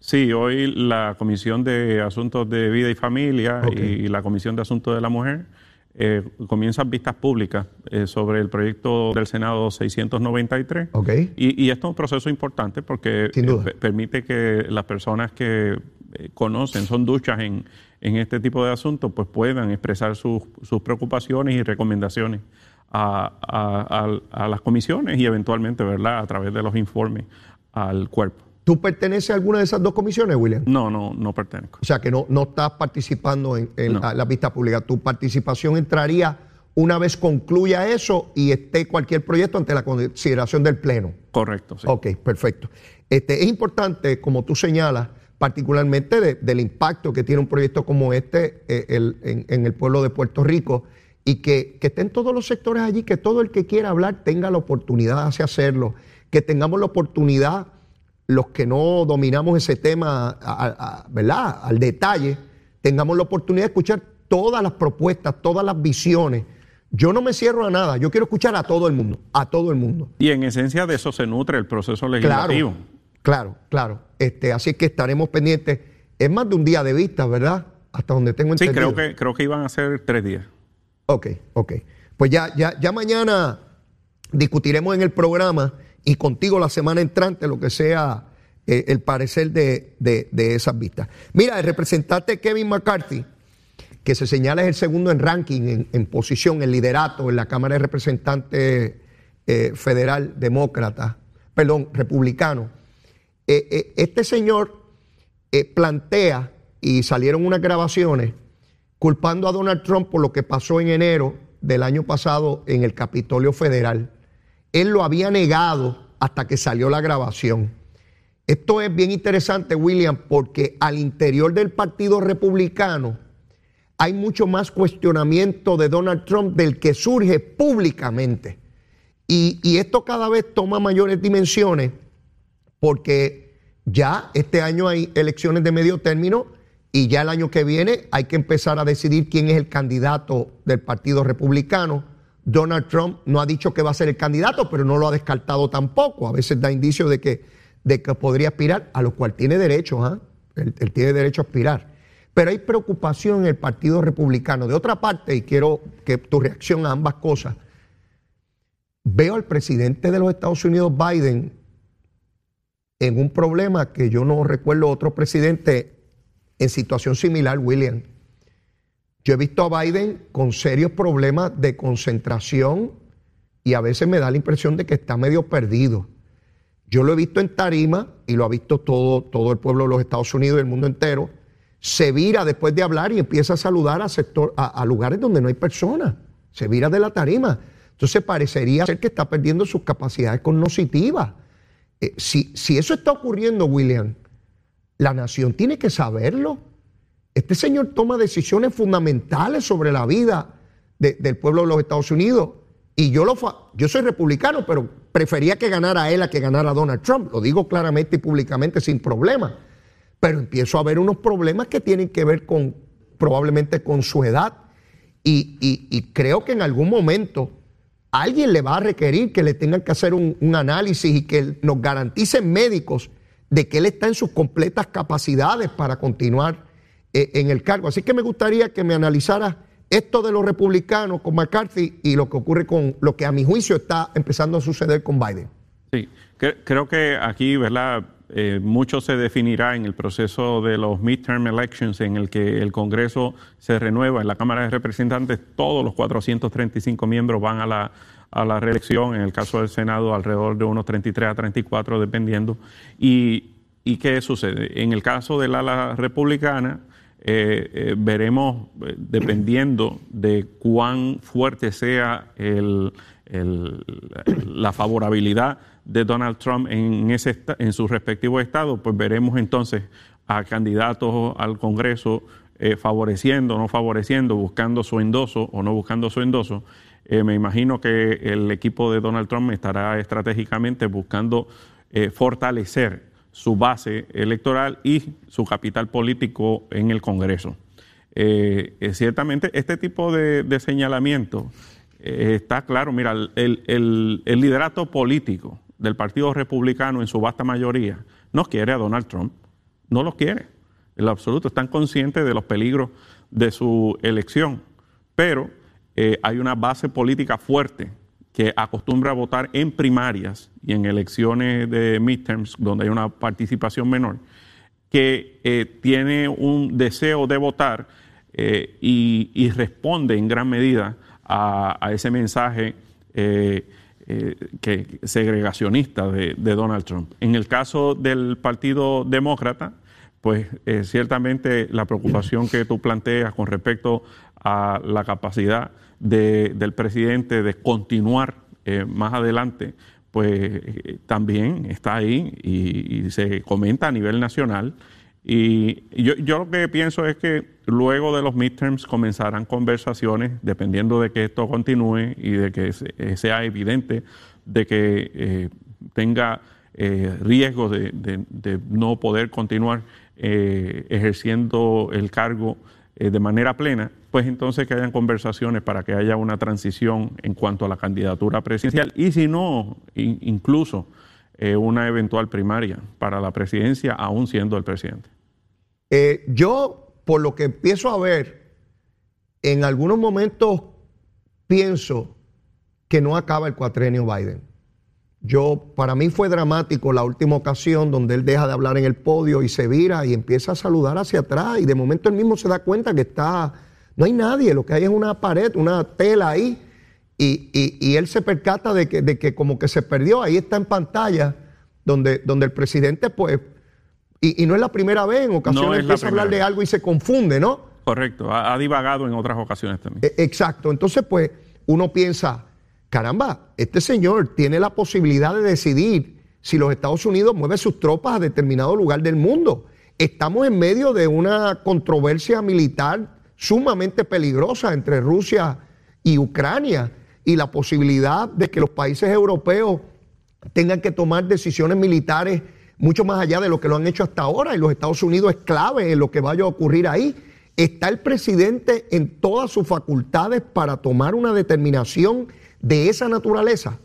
sí, hoy la Comisión de Asuntos de Vida y Familia y la Comisión de Asuntos de la Mujer eh, comienzan vistas públicas eh, sobre el proyecto del Senado 693. Ok. Y, y esto es un proceso importante porque eh, pe- permite que las personas que eh, conocen, son duchas en, en este tipo de asuntos, pues puedan expresar sus, sus preocupaciones y recomendaciones a, a- las comisiones y eventualmente, ¿verdad?, a través de los informes al cuerpo. ¿Tú perteneces a alguna de esas dos comisiones, William? No, no, no pertenezco. O sea, que no, no estás participando en, en No. la, la vista pública. Tu participación entraría una vez concluya eso y esté cualquier proyecto ante la consideración del Pleno. Correcto, sí. Ok, perfecto. Este, es importante, como tú señalas, particularmente de- del impacto que tiene un proyecto como este eh, el- en, en el pueblo de Puerto Rico y que, que estén todos los sectores allí, que todo el que quiera hablar tenga la oportunidad de hacerlo, que tengamos la oportunidad, los que no dominamos ese tema, a- a- a- ¿verdad? Al detalle, tengamos la oportunidad de escuchar todas las propuestas, todas las visiones. Yo no me cierro a nada, yo quiero escuchar a todo el mundo, a todo el mundo. Y en esencia de eso se nutre el proceso legislativo. Claro, claro, claro. Este, así que estaremos pendientes. Es más de un día de vista, ¿verdad? Hasta donde tengo Sí, entendido. creo que, creo que iban a ser tres días. Ok, ok. Pues ya, ya, ya mañana discutiremos en el programa y contigo la semana entrante lo que sea eh, el parecer de, de- esas vistas. Mira, el representante Kevin McCarthy, que se señala es el segundo en ranking, en, en posición, en liderato en la Cámara de Representantes eh, Federal Demócrata, perdón, republicano. Eh, este señor plantea, y salieron unas grabaciones, culpando a Donald Trump por lo que pasó en enero del año pasado en el Capitolio Federal. Él lo había negado hasta que salió la grabación. Esto es bien interesante, William, porque al interior del Partido Republicano hay mucho más cuestionamiento de Donald Trump del que surge públicamente. Y, y esto cada vez toma mayores dimensiones porque ya este año hay elecciones de medio término y ya el año que viene hay que empezar a decidir quién es el candidato del Partido Republicano. Donald Trump no ha dicho que va a ser el candidato, pero no lo ha descartado tampoco. A veces da indicios de que, de que podría aspirar, a lo cual tiene derecho, él, él tiene derecho a aspirar. Pero hay preocupación en el Partido Republicano. De otra parte, y quiero que tu reacción a ambas cosas, veo al presidente de los Estados Unidos, Biden, en un problema que yo no recuerdo otro presidente en situación similar, William. Yo he visto a Biden con serios problemas de concentración y a veces me da la impresión de que está medio perdido. Yo lo he visto en tarima y lo ha visto todo, todo el pueblo de los Estados Unidos y el mundo entero. Se vira después de hablar y empieza a saludar a, sector, a, lugares donde no hay personas. Se vira de la tarima. Entonces parecería ser que está perdiendo sus capacidades cognitivas. Eh, si, si eso está ocurriendo, William, la nación tiene que saberlo. Este señor toma decisiones fundamentales sobre la vida de- del pueblo de los Estados Unidos. Y yo, lo yo soy republicano, pero prefería que ganara él a que ganara Donald Trump. Lo digo claramente y públicamente sin problema. Pero empiezo a ver unos problemas que tienen que ver con probablemente con su edad. Y, y- y creo que en algún momento alguien le va a requerir que le tengan que hacer un, un análisis y que nos garanticen médicos de que él está en sus completas capacidades para continuar eh, en el cargo. Así que me gustaría que me analizara esto de los republicanos con McCarthy y lo que ocurre con lo que a mi juicio está empezando a suceder con Biden. Sí, cre- creo que aquí, ¿verdad? Eh, mucho se definirá en el proceso de los midterm elections en el que el Congreso se renueva en la Cámara de Representantes. Todos los 435 miembros van a la, a la reelección, en el caso del Senado alrededor de unos 33 a 34, dependiendo. Y, ¿Y qué sucede? En el caso del ala republicana, eh, eh, veremos, eh, dependiendo de cuán fuerte sea el, el- la favorabilidad de Donald Trump en, ese, en sus respectivos estados, pues veremos entonces a candidatos al Congreso favoreciendo no favoreciendo, buscando su endoso o no buscando su endoso. Eh, me imagino que el equipo de Donald Trump estará estratégicamente buscando eh, fortalecer su base electoral y su capital político en el Congreso. Eh, ciertamente este tipo de, señalamiento está claro, mira, el, el liderato político del Partido Republicano en su vasta mayoría no quiere a Donald Trump, no lo quiere, en lo absoluto, están conscientes de los peligros de su elección, pero eh, hay una base política fuerte que acostumbra a votar en primarias y en elecciones de midterms, donde hay una participación menor, que eh, tiene un deseo de votar eh, y, responde en gran medida a, ese mensaje que, segregacionista de, de, Donald Trump. En el caso del Partido Demócrata, pues ciertamente la preocupación que tú planteas con respecto a la capacidad del presidente de continuar eh, más adelante, pues eh, también está ahí y, se comenta a nivel nacional. Y yo, lo que pienso es que luego de los midterms comenzarán conversaciones, dependiendo de que esto continúe y de que eh, sea evidente de que tenga riesgo de, de, no poder continuar ejerciendo el cargo de manera plena, pues entonces que hayan conversaciones para que haya una transición en cuanto a la candidatura presidencial y si no, incluso eh, una eventual primaria para la presidencia, aún siendo el presidente. Eh, yo, por lo que empiezo a ver, en algunos momentos pienso que no acaba el cuatrenio Biden. Yo, para mí fue dramático la última ocasión donde él deja de hablar en el podio y se vira y empieza a saludar hacia atrás y de momento él mismo se da cuenta que está no hay nadie, lo que hay es una pared, una tela ahí. Y, él se percata de que, de que, como que se perdió. Ahí está en pantalla, donde, donde el presidente, pues, y, no es la primera vez, en ocasiones empieza a hablar de algo y se confunde, ¿no? Correcto, ha, divagado en otras ocasiones también. E, exacto, entonces, pues, uno piensa, caramba, este señor tiene la posibilidad de decidir si los Estados Unidos mueve sus tropas a determinado lugar del mundo. Estamos en medio de una controversia militar sumamente peligrosa entre Rusia y Ucrania y la posibilidad de que los países europeos tengan que tomar decisiones militares mucho más allá de lo que lo han hecho hasta ahora y los Estados Unidos es clave en lo que vaya a ocurrir ahí. Está el presidente en todas sus facultades para tomar una determinación de esa naturaleza,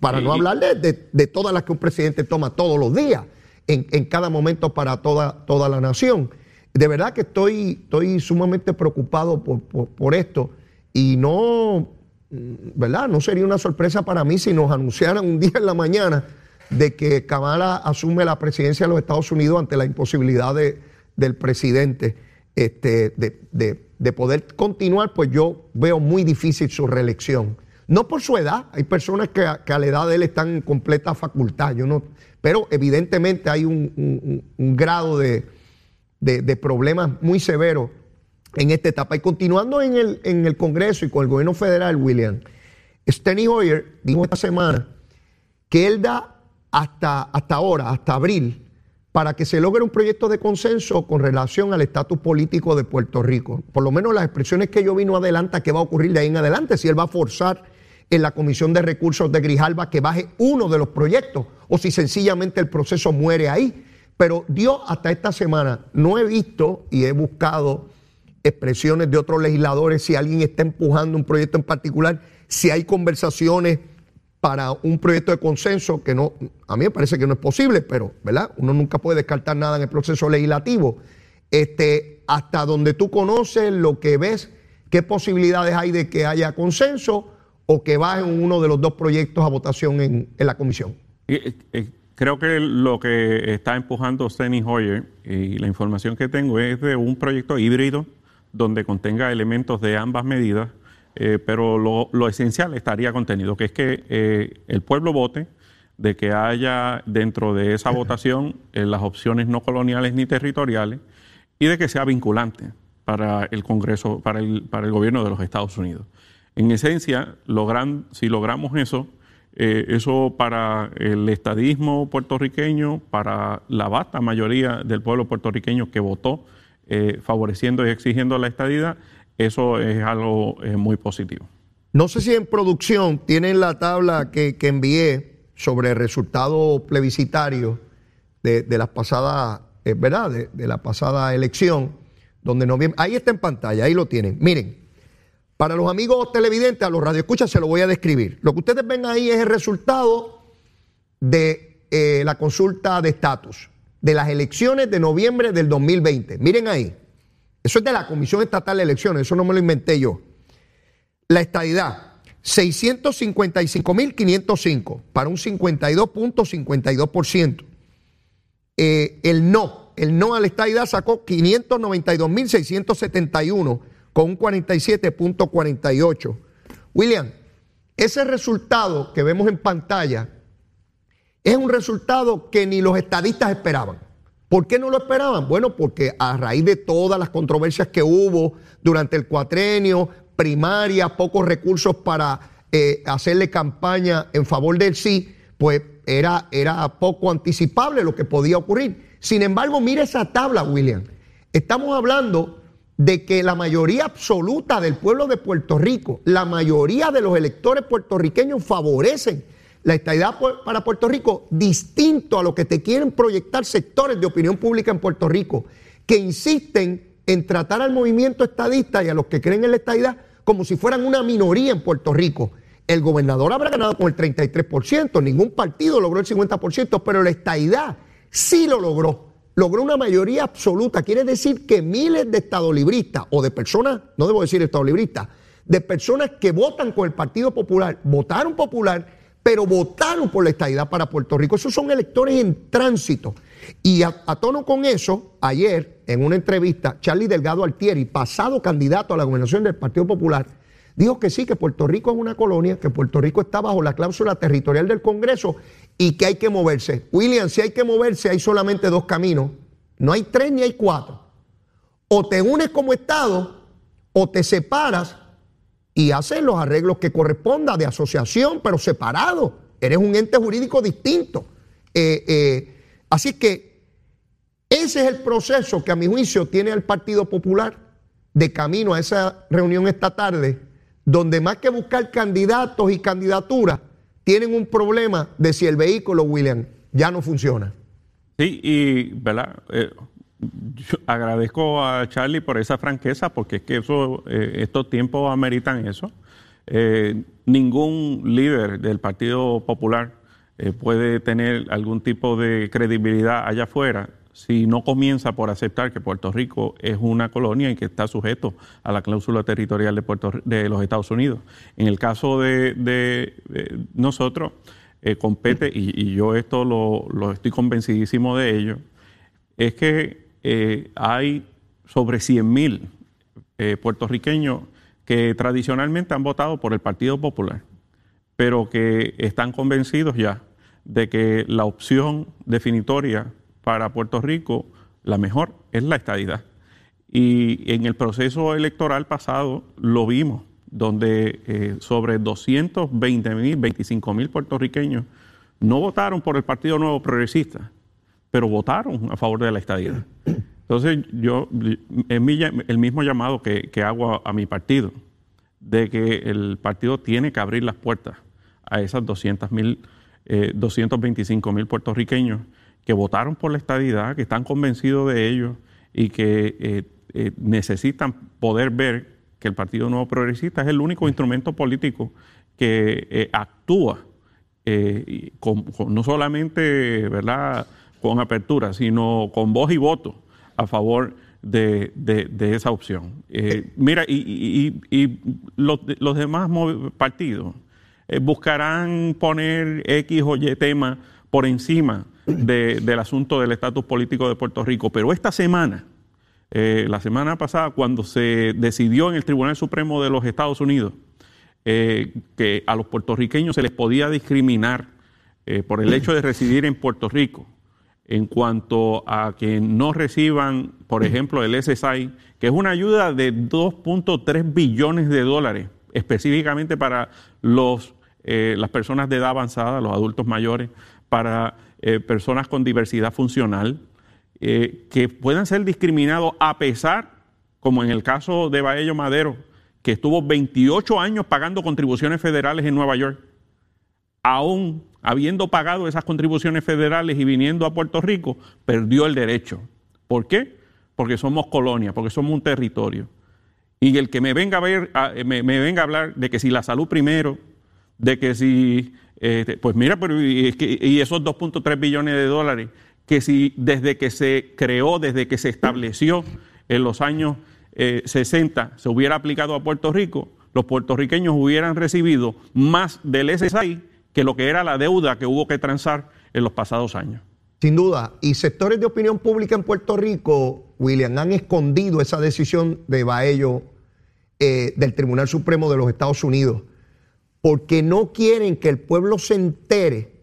para no hablar de, todas las que un presidente toma todos los días, en, en cada momento para toda, toda la nación de verdad que estoy, estoy sumamente preocupado por, esto y no, ¿verdad? No sería una sorpresa para mí si nos anunciaran un día en la mañana de que Kamala asume la presidencia de los Estados Unidos ante la imposibilidad del presidente este, de, poder continuar, pues yo veo muy difícil su reelección. No por su edad, hay personas que a, la edad de él están en completa facultad, yo no, pero evidentemente hay un grado de, de, problemas muy severos en esta etapa. Y continuando en el, en el Congreso y con el gobierno federal, William, Steny Hoyer dijo esta semana que él da hasta, hasta ahora, hasta abril, para que se logre un proyecto de consenso con relación al estatus político de Puerto Rico. Por lo menos las expresiones que yo vino adelanta que va a ocurrir de ahí en adelante, si él va a forzar en la Comisión de Recursos de Grijalba que baje uno de los proyectos o si sencillamente el proceso muere ahí. Pero Dios hasta esta semana no he visto y he buscado expresiones de otros legisladores si alguien está empujando un proyecto en particular, si hay conversaciones para un proyecto de consenso que no, a mí me parece que no es posible, pero ¿verdad? Uno nunca puede descartar nada en el proceso legislativo. Este, hasta donde tú conoces lo que ves, qué posibilidades hay de que haya consenso o que bajen uno de los dos proyectos a votación en, la comisión. Eh, eh, Creo que lo que está empujando Steny Hoyer y la información que tengo es de un proyecto híbrido donde contenga elementos de ambas medidas, eh, pero lo, esencial estaría contenido, que es que eh, el pueblo vote, de que haya dentro de esa votación eh, las opciones no coloniales ni territoriales y de que sea vinculante para el Congreso, para el, para el gobierno de los Estados Unidos. En esencia, logran, si logramos eso, eh, eso para el estadismo puertorriqueño, para la vasta mayoría del pueblo puertorriqueño que votó eh, favoreciendo y exigiendo la estadidad, eso es algo eh, muy positivo. No sé si en producción tienen la tabla que, envié sobre el resultado plebiscitario de, de la pasada, eh, ¿verdad? De, la pasada elección, donde noviembre. Ahí está en pantalla, ahí lo tienen. Miren, para los amigos televidentes, a los radioescuchas, se lo voy a describir. Lo que ustedes ven ahí es el resultado de eh, la consulta de estatus de las elecciones de noviembre del 2020. Miren ahí. Eso es de la Comisión Estatal de Elecciones, eso no me lo inventé yo. La estadidad, 655.505 para un 52.52%. Eh, el no, el no a la estadidad sacó 592.671 con un 47.48. William, ese resultado que vemos en pantalla es un resultado que ni los estadistas esperaban. ¿Por qué no lo esperaban? Bueno, porque a raíz de todas las controversias que hubo durante el cuatrenio, primaria, pocos recursos para eh, hacerle campaña en favor del sí, pues era, era poco anticipable lo que podía ocurrir. Sin embargo, mire esa tabla, William. Estamos hablando de que la mayoría absoluta del pueblo de Puerto Rico, la mayoría de los electores puertorriqueños favorecen la estadidad para Puerto Rico, distinto a lo que te quieren proyectar sectores de opinión pública en Puerto Rico, que insisten en tratar al movimiento estadista y a los que creen en la estadidad como si fueran una minoría en Puerto Rico. El gobernador habrá ganado con el 33%, ningún partido logró el 50%, pero la estadidad sí lo logró. Logró una mayoría absoluta. Quiere decir que miles de estadolibristas o de personas, no debo decir estadolibristas, de personas que votan con el Partido Popular, votaron popular pero votaron por la estadidad para Puerto Rico. Esos son electores en tránsito. Y a, tono con eso, ayer, en una entrevista, Charlie Delgado Altieri, pasado candidato a la gobernación del Partido Popular, dijo que sí, que Puerto Rico es una colonia, que Puerto Rico está bajo la cláusula territorial del Congreso y que hay que moverse. William, si hay que moverse, hay solamente dos caminos. No hay tres ni hay cuatro. O te unes como Estado o te separas y hacer los arreglos que corresponda de asociación, pero separado. Eres un ente jurídico distinto. Eh, eh, así que ese es el proceso que a mi juicio tiene el Partido Popular de camino a esa reunión esta tarde, donde más que buscar candidatos y candidaturas, tienen un problema de si el vehículo, William, ya no funciona. Sí, y, ¿verdad? Eh, agradezco a Charlie por esa franqueza, porque es que eso, eh, estos tiempos ameritan eso. Eh, ningún líder del Partido Popular puede tener algún tipo de credibilidad allá afuera si no comienza por aceptar que Puerto Rico es una colonia y que está sujeto a la cláusula territorial de, Puerto, de los Estados Unidos. En el caso de, nosotros, compete, y, yo esto lo, lo estoy convencidísimo de ello, es que eh, hay sobre 100.000 eh, puertorriqueños que tradicionalmente han votado por el Partido Popular, pero que están convencidos ya de que la opción definitoria para Puerto Rico, la mejor, es la estadidad. Y en el proceso electoral pasado lo vimos, donde eh, sobre 220 mil, 25 mil puertorriqueños no votaron por el Partido Nuevo Progresista, pero votaron a favor de la estadidad. Entonces, yo, es el mismo llamado que, hago a, mi partido, de que el partido tiene que abrir las puertas a esas 200 mil, 225 eh, mil puertorriqueños que votaron por la estadidad, que están convencidos de ello y que eh, eh, necesitan poder ver que el Partido Nuevo Progresista es el único instrumento político que actúa no solamente ¿verdad? con apertura, sino con voz y voto a favor de, esa opción. Eh, mira, y, los, demás partidos eh, buscarán poner X o Y tema por encima del asunto del estatus político de Puerto Rico, pero esta semana, eh, la semana pasada, cuando se decidió en el Tribunal Supremo de los Estados Unidos que a los puertorriqueños se les podía discriminar por el hecho de residir en Puerto Rico, en cuanto a que no reciban, por ejemplo, el SSI, que es una ayuda de 2.3 billones de dólares específicamente para los, eh, las personas de edad avanzada, los adultos mayores, para eh, personas con diversidad funcional, eh, que puedan ser discriminados a pesar, como en el caso de Baello Madero, que estuvo 28 años pagando contribuciones federales en Nueva York, aún habiendo pagado esas contribuciones federales y viniendo a Puerto Rico, perdió el derecho. ¿Por qué? Porque somos colonia, porque somos un territorio. Y el que me venga a ver, me, venga a hablar de que si la salud primero, de que si, este, pues mira, pero y, esos 2.3 billones de dólares, que si desde que se creó, desde que se estableció en los años 60 eh, se hubiera aplicado a Puerto Rico, los puertorriqueños hubieran recibido más del SSI que lo que era la deuda que hubo que transar en los pasados años. Sin duda, y sectores de opinión pública en Puerto Rico, William, han escondido esa decisión de Baello eh, del Tribunal Supremo de los Estados Unidos, porque no quieren que el pueblo se entere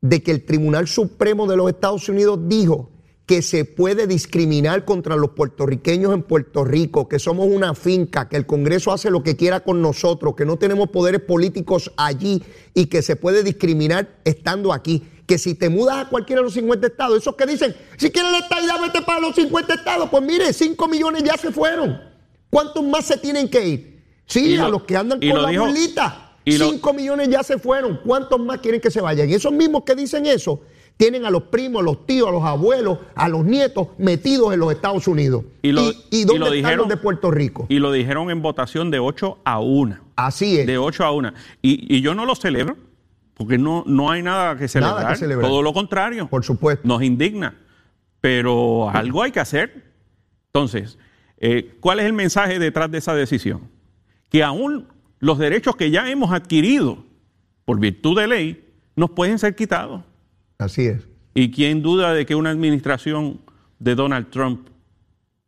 de que el Tribunal Supremo de los Estados Unidos dijo que se puede discriminar contra los puertorriqueños en Puerto Rico, que somos una finca, que el Congreso hace lo que quiera con nosotros, que no tenemos poderes políticos allí y que se puede discriminar estando aquí. Que si te mudas a cualquiera de los 50 estados, esos que dicen, si quieres la estabilidad, vete para los 50 estados, pues mire, 5 millones ya se fueron. ¿Cuántos más se tienen que ir? Sí, a los que andan con la bolita. 5 millones ya se fueron. ¿Cuántos más quieren que se vayan? Y esos mismos que dicen eso tienen a los primos, a los tíos, a los abuelos, a los nietos metidos en los Estados Unidos. ¿Y, dónde están los de Puerto Rico? Y lo dijeron en votación de 8 a 1. Así es. De 8 a 1. Y, yo no lo celebro, porque no, no hay nada que celebrar. Nada que celebrar. Todo lo contrario. Por supuesto. Nos indigna. Pero algo hay que hacer. Entonces, eh, ¿cuál es el mensaje detrás de esa decisión? Que aún los derechos que ya hemos adquirido por virtud de ley nos pueden ser quitados. Así es. ¿Y quién duda de que una administración de Donald Trump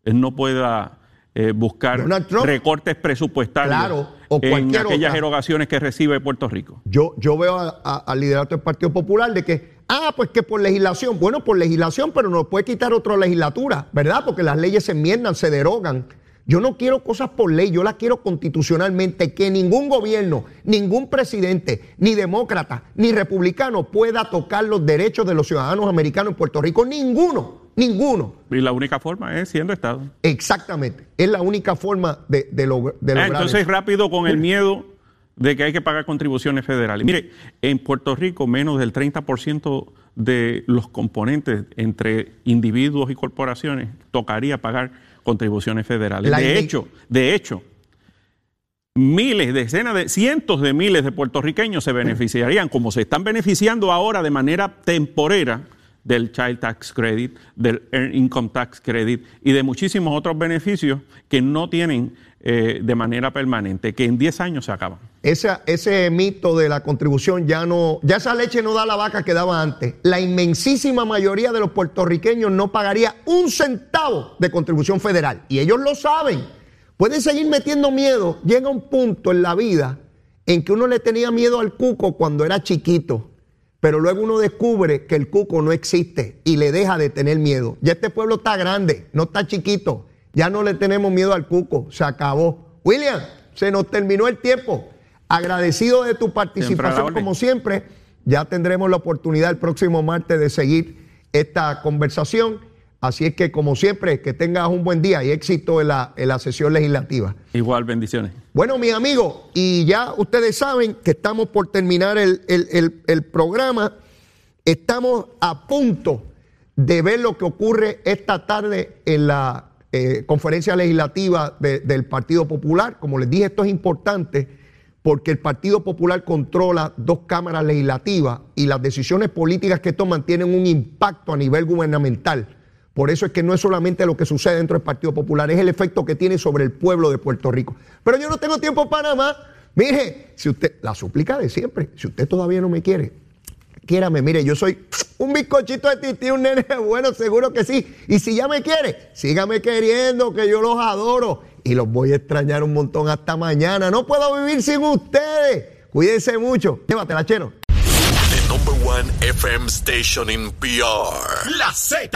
eh, no pueda eh, buscar recortes presupuestarios en aquellas erogaciones que recibe Puerto Rico? Yo, yo veo al liderato del Partido Popular de que, ah, pues que por legislación, bueno, por legislación, pero no puede quitar otra legislatura, ¿verdad? Porque las leyes se enmiendan, se derogan. Yo no quiero cosas por ley, yo las quiero constitucionalmente, que ningún gobierno, ningún presidente, ni demócrata, ni republicano pueda tocar los derechos de los ciudadanos americanos en Puerto Rico. Ninguno, ninguno. Y la única forma es siendo Estado. Exactamente, es la única forma de, de, ah, lograr. entonces rápido con el miedo de que hay que pagar contribuciones federales. Mire, en Puerto Rico menos del 30% de los componentes entre individuos y corporaciones tocaría pagar contribuciones federales. de hecho, de hecho, miles, decenas de, cientos de miles de puertorriqueños se beneficiarían, como se están beneficiando ahora de manera temporera del Child Tax Credit, del Earned Income Tax Credit y de muchísimos otros beneficios que no tienen eh, de manera permanente, que en 10 años se acaban. ese mito de la contribución ya no, ya esa leche no da la vaca que daba antes. La inmensísima mayoría de los puertorriqueños no pagaría un centavo de contribución federal. Y ellos lo saben. Pueden seguir metiendo miedo. Llega un punto en la vida en que uno le tenía miedo al cuco cuando era chiquito. Pero luego uno descubre que el cuco no existe y le deja de tener miedo. Ya este pueblo está grande, no está chiquito. Ya no le tenemos miedo al cuco, se acabó. William, se nos terminó el tiempo. Agradecido de tu participación como siempre. Ya tendremos la oportunidad el próximo martes de seguir esta conversación. Así es que, como siempre, que tengas un buen día y éxito en la, en la sesión legislativa. Igual, bendiciones. Bueno, mis amigos, y ya ustedes saben que estamos por terminar el, el programa. Estamos a punto de ver lo que ocurre esta tarde en la eh, conferencia legislativa del Partido Popular. Como les dije, esto es importante porque el Partido Popular controla dos cámaras legislativas y las decisiones políticas que toman tienen un impacto a nivel gubernamental. Por eso es que no es solamente lo que sucede dentro del Partido Popular, es el efecto que tiene sobre el pueblo de Puerto Rico. Pero yo no tengo tiempo para más. Mire, si usted, la súplica de siempre, si usted todavía no me quiere, quiérame, mire, yo soy un bizcochito de tití, un nene bueno, seguro que sí. Y si ya me quiere, sígame queriendo, que yo los adoro. Y los voy a extrañar un montón hasta mañana. No puedo vivir sin ustedes. Cuídense mucho. Llévatela, chero. The one FM station in PR. La Z.